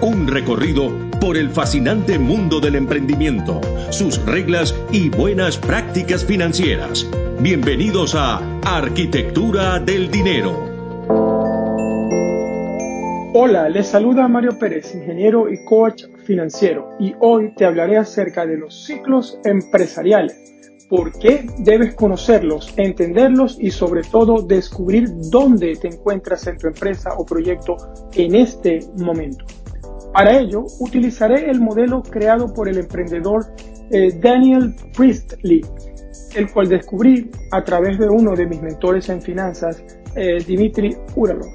Un recorrido por el fascinante mundo del emprendimiento, sus reglas y buenas prácticas financieras. Bienvenidos a Arquitectura del Dinero. Hola, les saluda Mario Pérez, ingeniero y coach financiero, y hoy te hablaré acerca de los ciclos empresariales. ¿Por qué debes conocerlos, entenderlos y sobre todo descubrir dónde te encuentras en tu empresa o proyecto en este momento? Para ello, utilizaré el modelo creado por el emprendedor eh, Daniel Priestley, el cual descubrí a través de uno de mis mentores en finanzas, eh, Dimitri Uralov.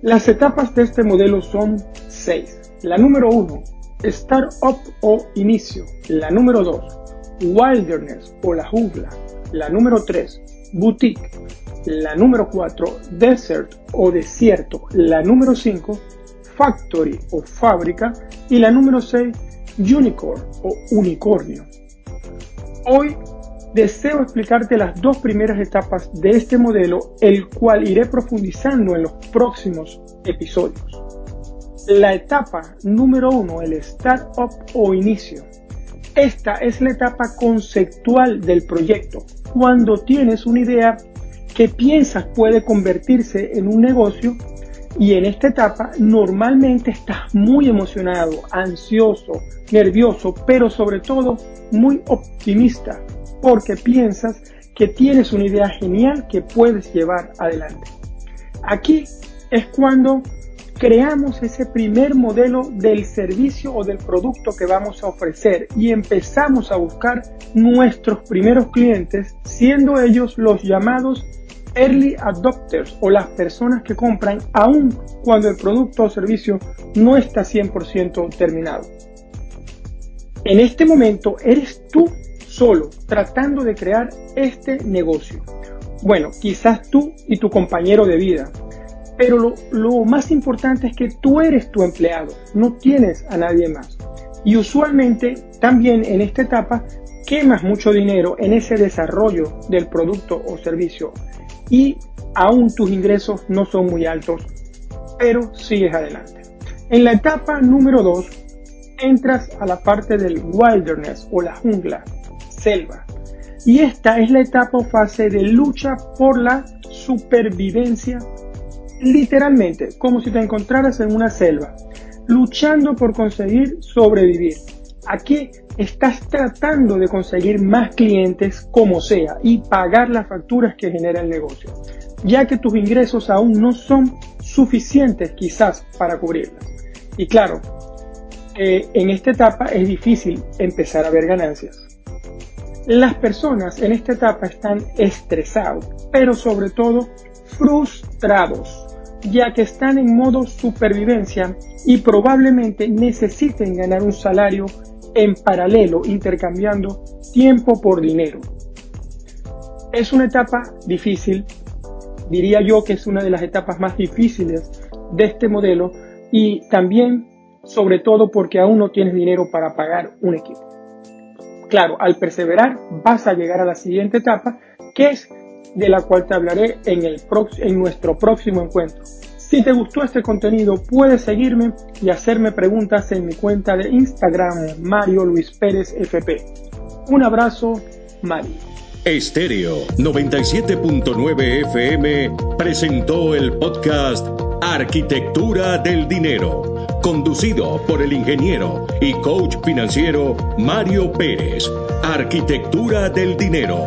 Las etapas de este modelo son seis. La número uno, Startup o inicio. La número dos, Wilderness o la jungla. La número tres, Boutique. La número cuatro, Desert o desierto. La número cinco, factory o fábrica y la número 6 unicorn o unicornio. Hoy deseo explicarte las dos primeras etapas de este modelo, el cual iré profundizando en los próximos episodios. La etapa número uno, el startup o inicio. Esta es la etapa conceptual del proyecto, cuando tienes una idea que piensas puede convertirse en un negocio y en esta etapa normalmente estás muy emocionado, ansioso, nervioso, pero sobre todo muy optimista, porque piensas que tienes una idea genial que puedes llevar adelante. Aquí es cuando creamos ese primer modelo del servicio o del producto que vamos a ofrecer y empezamos a buscar nuestros primeros clientes, siendo ellos los llamados early adopters o las personas que compran aún cuando el producto o servicio no está 100% terminado. En este momento eres tú solo tratando de crear este negocio. Bueno, quizás tú y tu compañero de vida, pero lo, lo, más importante es que tú eres tu empleado, no tienes a nadie más. Y usualmente también en esta etapa quemas mucho dinero en ese desarrollo del producto o servicio y aún tus ingresos no son muy altos, pero sigues adelante. En la etapa número 2, entras a la parte del wilderness o la jungla, selva. Y esta es la etapa o fase de lucha por la supervivencia, literalmente, como si te encontraras en una selva, luchando por conseguir sobrevivir. Aquí estás tratando de conseguir más clientes como sea y pagar las facturas que genera el negocio, ya que tus ingresos aún no son suficientes quizás para cubrirlas. Y claro, eh, en esta etapa es difícil empezar a ver ganancias. Las personas en esta etapa están estresados, pero sobre todo frustrados, ya que están en modo supervivencia y probablemente necesiten ganar un salario en paralelo intercambiando tiempo por dinero. Es una etapa difícil, diría yo que es una de las etapas más difíciles de este modelo y también sobre todo porque aún no tienes dinero para pagar un equipo. Claro, al perseverar vas a llegar a la siguiente etapa que es de la cual te hablaré en, el en nuestro próximo encuentro. Si te gustó este contenido, puedes seguirme y hacerme preguntas en mi cuenta de Instagram, Mario Luis Pérez FP. Un abrazo, Mario. Estéreo 97.9 FM presentó el podcast Arquitectura del Dinero, conducido por el ingeniero y coach financiero Mario Pérez. Arquitectura del Dinero